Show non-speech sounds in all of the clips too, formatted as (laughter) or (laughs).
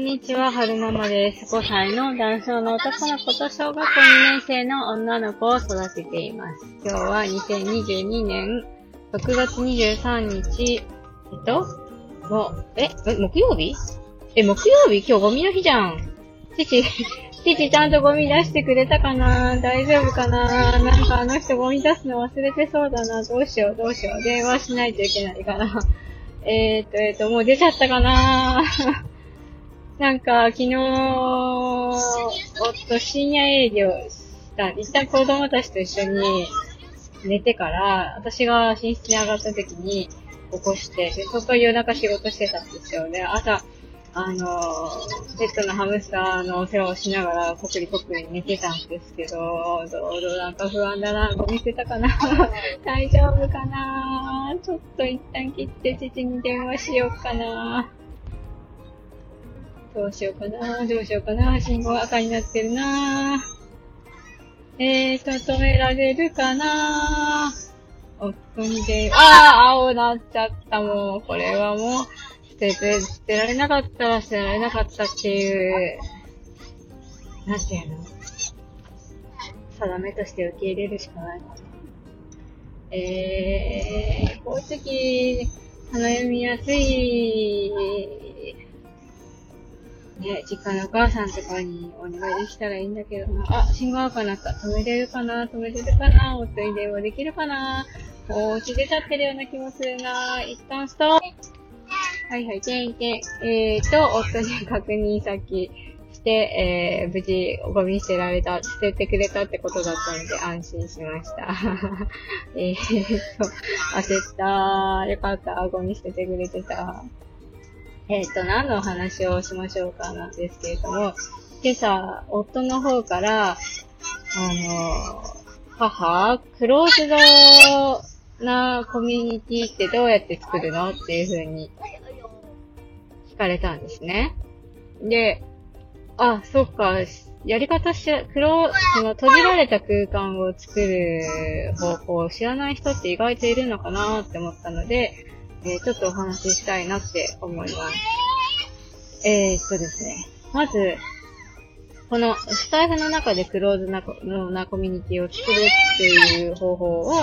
んにちは、はるままです。5歳の男性の男の子と小学校2年生の女の子を育てています。今日は2022年6月23日、えっと、も、え、え木曜日？え、木曜日？今日ゴミの日じゃん。父、父ちゃんとゴミ出してくれたかな？大丈夫かな？なんかあの人ゴミ出すの忘れてそうだな。どうしようどうしよう。電話しないといけないかな。えー、っと、えー、っと、もう出ちゃったかな？なんか、昨日、夫深夜営業した。一旦子供たちと一緒に寝てから、私が寝室に上がった時に起こして、で、そこ夜中仕事してたんですよね。朝、あのー、ペットのハムスターのお世話をしながら、こくりこくり寝てたんですけど、どうどうなんか不安だな、ゴミ捨てたかな大丈夫かなちょっと一旦切って父に電話しようかなどうしようかなどうしようかな信号赤になってるな。えーと、止められるかな。夫に電話、ああ青なっちゃったもう、これはもう、捨てて、捨てられなかったら捨てられなかったっていう、なんていうの？定めとして受け入れるしかない。かな。えー、こういう時、花読みやすい、ね、実家のお母さんとかにお願いできたらいいんだけどな。あ、信号赤なった。止めれるかな？止めれるかな？夫に電話できるかな？お家出ちゃってるような気もするな一旦ストップ。はいはい、けんけん。えーと、夫に確認先して、えー、無事ゴミ捨てられた、捨ててくれたってことだったので安心しました。(laughs) えーと、焦った。よかった。ゴミ捨ててくれてた。えっ、と、何のお話をしましょうかなんですけれども、今朝、夫の方から、あの、母、クローズドなコミュニティってどうやって作るのっていう風に聞かれたんですね。で、あ、そっか、やり方し、クロその閉じられた空間を作る方法を知らない人って意外といるのかなって思ったので、えーちょっとお話ししたいなって思います。えー、っとですね。まず、このスタイフの中でクローズなコなコミュニティを作るっていう方法を、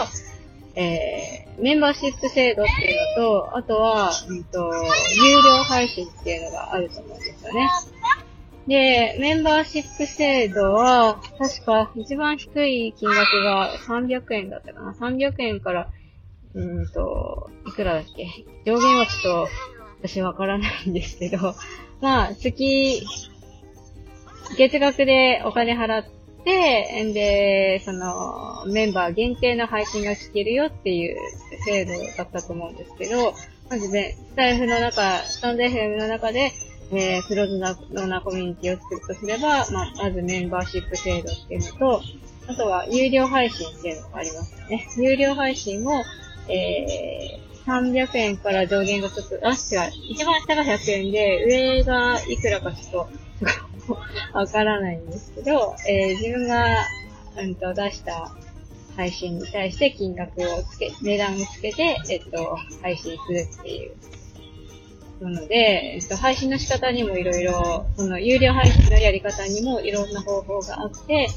えー、メンバーシップ制度っていうのと、あとは、うんと、有料配信っていうのがあると思うんですよね。で、メンバーシップ制度は、確か一番低い金額が300円だったかな。300円からうんと、いくらだっけ？上限はちょっと、私わからないんですけど、(laughs) まあ、月、月額でお金払って、んで、その、メンバー限定の配信が聞けるよっていう制度だったと思うんですけど、まずね、スタイフの中、スタンド FM の中で、えー、クローズな、なコミュニティを作るとすれば、まあ、まずメンバーシップ制度っていうのと、あとは有料配信っていうのがありますよね。有料配信も、えー、300円から上限がちょっと、あ、違う。一番下が100円で、上がいくらかちょっと、(laughs) わからないんですけど、えー、自分が、うんと、出した配信に対して金額をつけ、値段をつけて、えっと、配信するっていう。なので、えっと、配信の仕方にもいろいろ、その有料配信のやり方にもいろんな方法があって、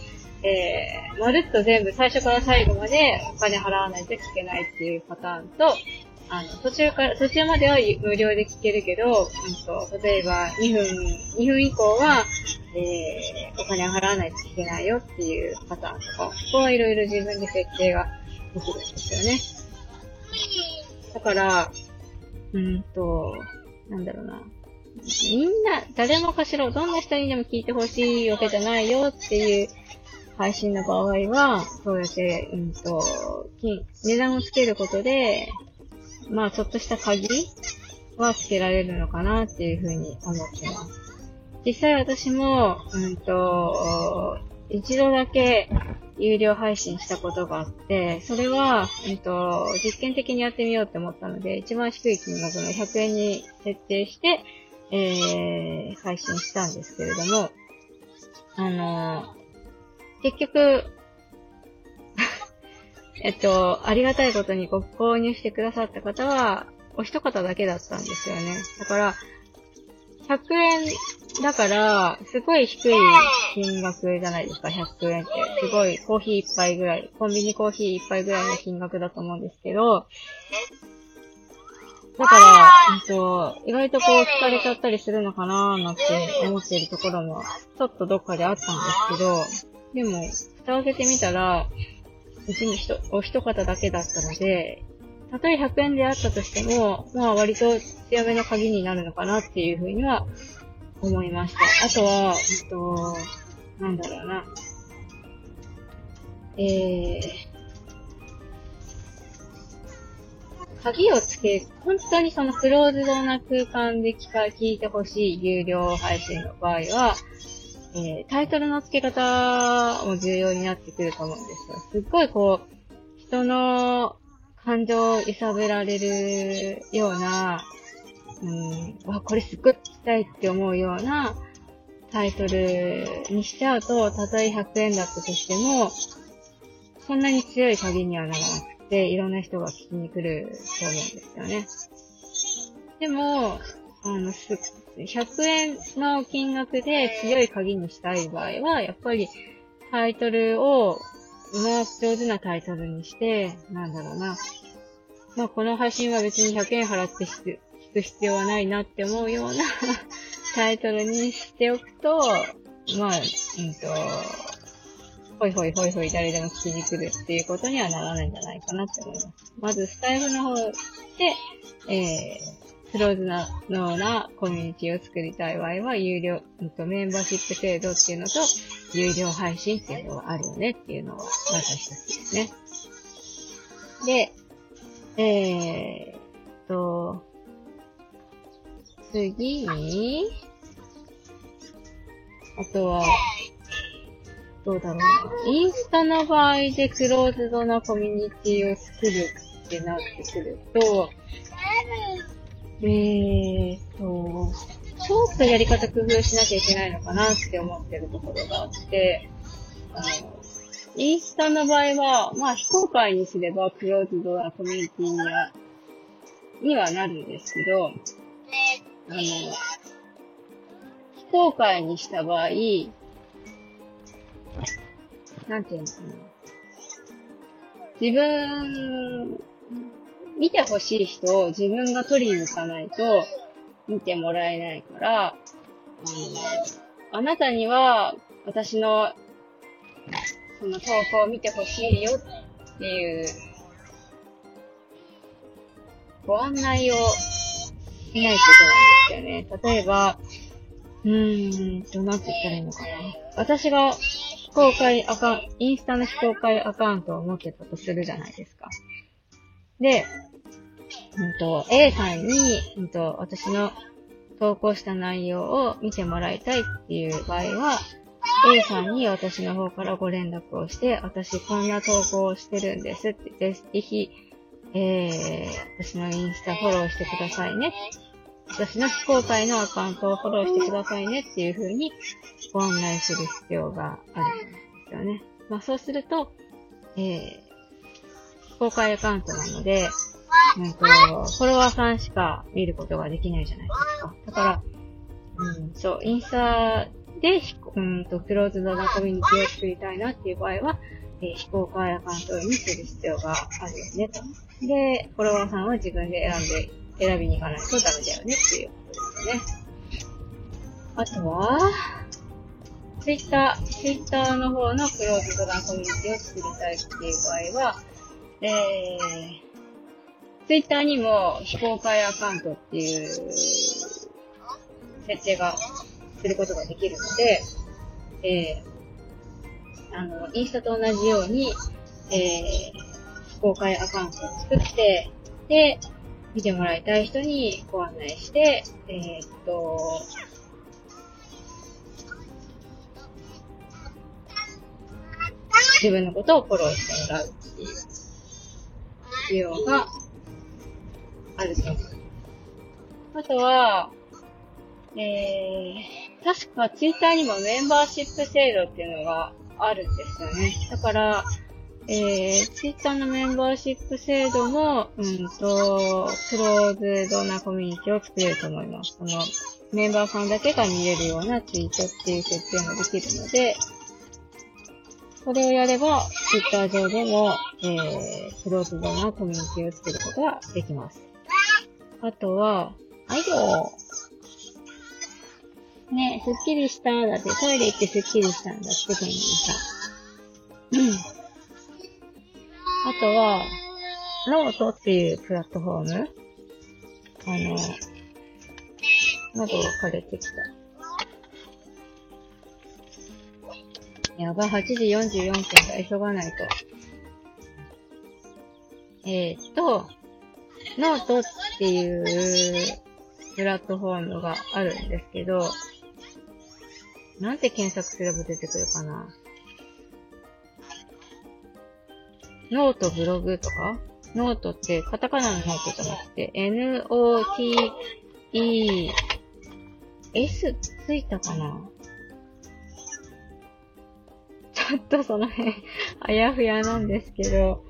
えー、まるっと全部最初から最後までお金払わないと聞けないっていうパターンと、あの、途中から、途中までは無料で聞けるけど、うんと、例えば2分、2分以降は、えー、お金払わないと聞けないよっていうパターンとか、ここはいろいろ自分で設定ができるんですよね。だから、うんと、なんだろうな。みんな、誰もかしら、どんな人にでも聞いてほしいわけじゃないよっていう配信の場合は、そうやって、うんと、金、値段をつけることで、まあ、ちょっとした鍵はつけられるのかなっていうふうに思ってます。実際私も、うんと、一度だけ有料配信したことがあって、それは、うんと、実験的にやってみようって思ったので、一番低い金額の100円に設定して、えー、配信したんですけれども、あの結局、(laughs) えっと、ありがたいことにご購入してくださった方は、お一方だけだったんですよね。だから、100円だから、すごい低い金額じゃないですか、100円って。すごいコーヒー一杯ぐらい、コンビニコーヒー一杯ぐらいの金額だと思うんですけど、だから、うんと、意外とこう疲れちゃったりするのかなーなんて思ってるところも、ちょっとどっかであったんですけど、でも、蓋を開けてみたら、うちにひとお一方だけだったので、たとえ100円であったとしても、まあ割と強めの鍵になるのかなっていうふうには思いました。あとは、えっと、なんだろうな。えー、鍵をつけ、本当にそのクローズドな空間で聞か聞いてほしい有料配信の場合は、えー、タイトルの付け方も重要になってくると思うんですよ。すっごいこう、人の感情を揺さぶられるような、うん、わ、これすっごい聞きたいって思うようなタイトルにしちゃうと、たとえ100円だったとしても、そんなに強い鍵にはならなくて、いろんな人が聞きに来ると思うんですよね。でも、あの、す、100円の金額で強い鍵にしたい場合は、やっぱりタイトルを、ま上手なタイトルにして、なんだろうな。まあ、この配信は別に100円払って聞く必要はないなって思うような (laughs) タイトルにしておくと、まあ、うんと、ほいほいほいほい誰でも聞きに来るっていうことにはならないんじゃないかなって思います。まず、スタイフの方で、えー、クローズな、のなコミュニティを作りたい場合は、有料、うんと、メンバーシップ制度っていうのと、有料配信っていうのがあるよねっていうのは、まず一つですね。で、えーと、次に、あとは、どうだろうな。インスタの場合でクローズドなコミュニティを作るってなってくると、えーっと、ちょっとやり方工夫しなきゃいけないのかなって思ってるところがあって、あの、インスタの場合は、まあ非公開にすればクローズドなコミュニティには、にはなるんですけど、あの、非公開にした場合、なんていうのかな。自分、見てほしい人を自分が取りに行かないと見てもらえないから、あの、あなたには私のその投稿を見てほしいよっていうご案内をしないといけなんですよね。例えば、うーんと、なんて言ったらいいのかな。私が非公開アカウント、インスタの非公開アカウントを持ってたとするじゃないですか。で、うんと、A さんに、うんと、私の投稿した内容を見てもらいたいっていう場合は、A さんに私の方からご連絡をして、私こんな投稿をしてるんですって、ぜひ、えー、私のインスタフォローしてくださいね。私の非公開のアカウントをフォローしてくださいねっていう風にご案内する必要があるんですよね。まあそうすると、えー、公開アカウントなので、うんと、フォロワーさんしか見ることができないじゃないですか。だから、うん、そう、インスタで、うんと、クローズドなコミュニティを作りたいなっていう場合は、えー非公開アカウントにする必要があるよね、と。で、フォロワーさんは自分で選んで、選びに行かないとダメだよねっていうことですね。あとは、ツイッター、ツイッターの方のクローズドなコミュニティを作りたいっていう場合は、えー、ツイッターにも非公開アカウントっていう設定がすることができるので、えー、あの、インスタと同じように、えー、非公開アカウントを作って、で、見てもらいたい人にご案内して、えーっと、自分のことをフォローしてもらう。っていう必要があると思う。あとは、えー、確かツイッターにもメンバーシップ制度っていうのがあるんですよね。だから、えー、ツイッターのメンバーシップ制度も、うんと、クローズドなコミュニティを作れると思います。その、メンバーさんだけが見れるようなツイートっていう設定もできるので、これをやれば、Twitter 上でも、えー、クローズドなコミュニティを作ることができます。あとは、あいよね、すっきりしただって、トイレ行ってすっきりしたんだって、ペンギンさん。あとは、ノートっていうプラットフォームあの、喉が枯れてきた。やば、8時44分だ。急がないと。えー、っと、ノートっていうプラットフォームがあるんですけど、なんて検索すれば出てくるかな？ノートブログとか？ノートってカタカナのノートじゃなくて、N-O-T-E S ついたかな？ちょっとその辺、あやふやなんですけど、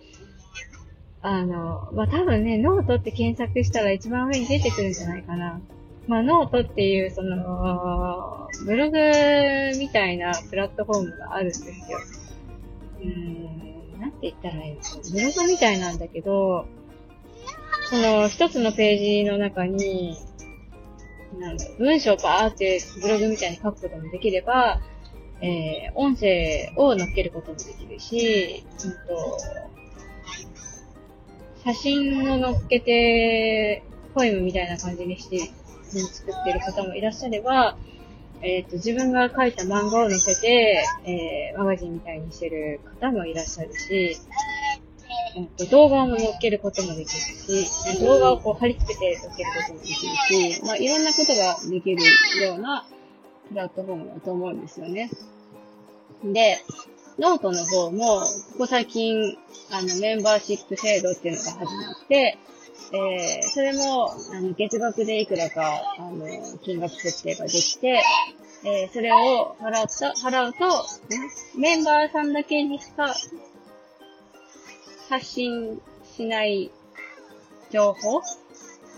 あの、まあ、多分ね、ノートって検索したら一番上に出てくるんじゃないかな。まあ、ノートっていう、その、ブログみたいなプラットフォームがあるんですよ。うーん、なんて言ったらいいのブログみたいなんだけど、その、一つのページの中に、なんだ、文章バーってブログみたいに書くこともできれば、えー、音声を載っけることもできるし、うんと、写真を載っけて、ポエムみたいな感じにして、作ってる方もいらっしゃれば、えっ、ー、と、自分が書いた漫画を載せて、えー、マガジンみたいにしてる方もいらっしゃるし、えっと、動画も載っけることもできるし、動画をこう貼り付けて載っけることもできるし、まあ、いろんなことができるようなプラットフォームだと思うんですよね。で、ノートの方も、ここ最近、あの、メンバーシップ制度っていうのが始まって、えー、それも、あの、月額でいくらか、あの、金額設定ができて、えー、それを払った、払うと、メンバーさんだけにしか発信しない情報っ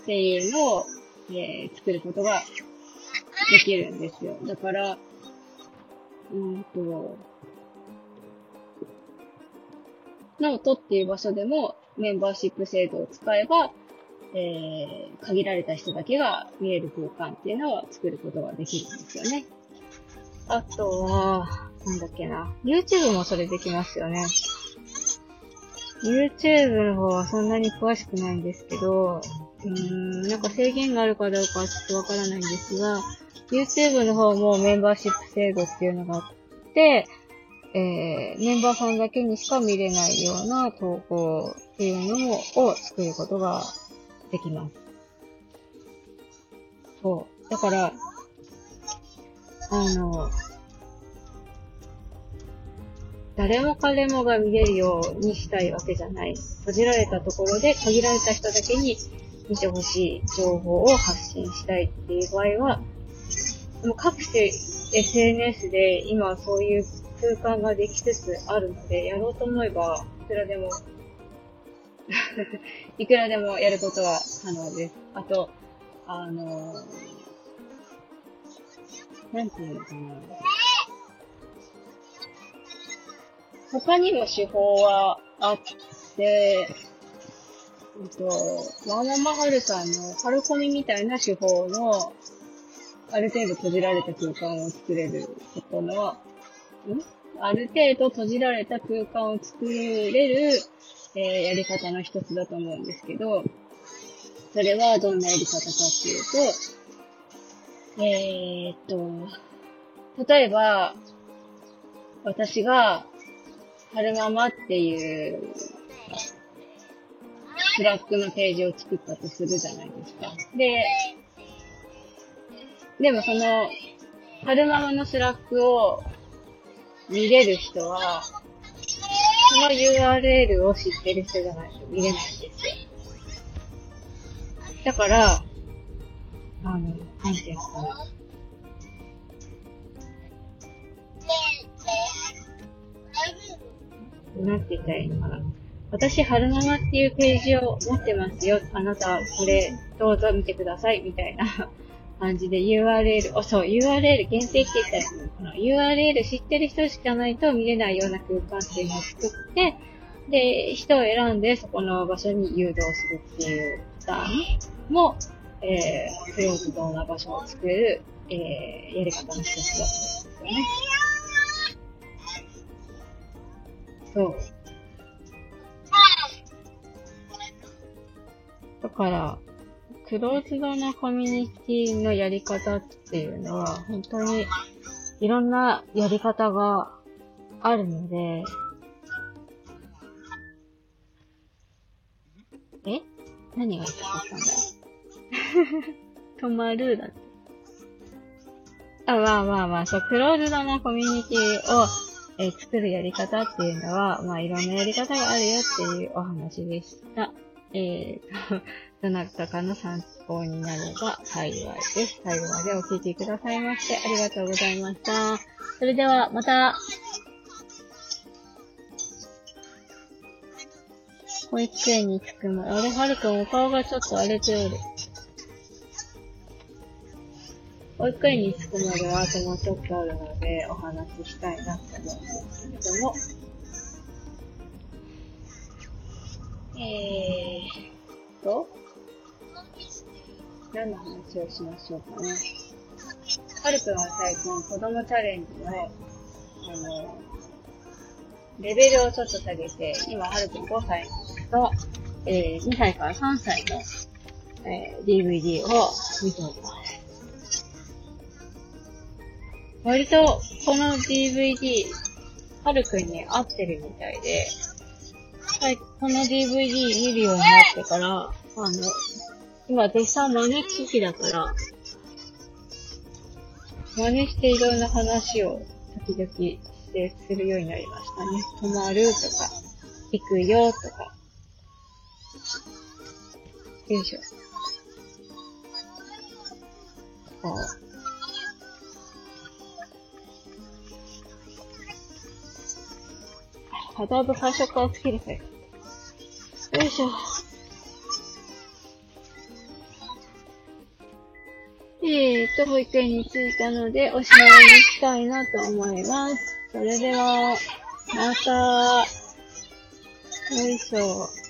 ていうのを、えー、作ることができるんですよ。だから、うんと、ノートっていう場所でもメンバーシップ制度を使えば、えー、限られた人だけが見える空間っていうのを作ることができるんですよね。あとは、なんだっけな。YouTube もそれできますよね。YouTube の方はそんなに詳しくないんですけど、うーん、なんか制限があるかどうかはちょっとわからないんですが、YouTube の方もメンバーシップ制度っていうのがあって、えー、メンバーさんだけにしか見れないような投稿っていうのを作ることができます。そう。だから、あの、誰も彼もが見れるようにしたいわけじゃない。閉じられたところで限られた人だけに見てほしい情報を発信したいっていう場合は、もう各種 SNS で今そういう空間ができつつあるので、やろうと思えば、いくらでも (laughs) いくらでもやることは可能です。あと、あのなんていうのかな。他にも手法はあって、えっと、ワンワンマハルさんのハルコミみたいな手法の、ある程度閉じられた空間を作れることの、ん？ある程度閉じられた空間を作れる、えー、やり方の一つだと思うんですけど、それはどんなやり方かっていうと、えー、っと、例えば、私が、春ママっていう、 Slack のページを作ったとするじゃないですか。で、でもその、春ママの Slack を見れる人は、その URL を知ってる人じゃないと見れないんですよ。だから、あの、なんていうんですかね。なんて言ったらいいのかな。私、春ママっていうページを持ってますよ。あなた、これ、どうぞ見てください。みたいな感じで URL、お、そう、URL 限定って言ったら URL 知ってる人しかないと見れないような空間っていうのを作って、で、人を選んでそこの場所に誘導するっていうパターンも、えー、クローズドな場所を作る、えー、やり方の一つだと思うんですよね。そう。だから、クローズドなコミュニティのやり方っていうのは、本当にいろんなやり方があるので、え？何が言いたかったんだ止まるだって。あ、まあまあまあ、そう、クローズドなコミュニティを、えー、作るやり方っていうのは、まあいろんなやり方があるよっていうお話でした。えーと、(laughs) どなたかの参考になれば幸いです。最後までお聞きくださいましてありがとうございました。それではまた、保育園に着くまで、あれ、はるくんお顔がちょっと荒れておる。保育園に着くまではあともうちょっとあるので、お話ししたいなと思うんですけれども、えーと、何の話をしましょうかね。はるくんは最近子供チャレンジの、あの、レベルをちょっと下げて、今はるくん5歳と、えー、2歳から3歳の、えー、DVD を見ております。割と、この DVD、はるくんに合ってるみたいで、はい、この DVD 見るようになってから、あの、今、絶賛真似機器だから、真似していろんな話を時々してするようになりましたね。止まるとか、行くよとか。よいしょ。こう。あ、だいぶ最初から好きですね。よいしょ。えーと、保育園に着いたので、おしまいにしたいなと思います。それでは、また、よいしょ。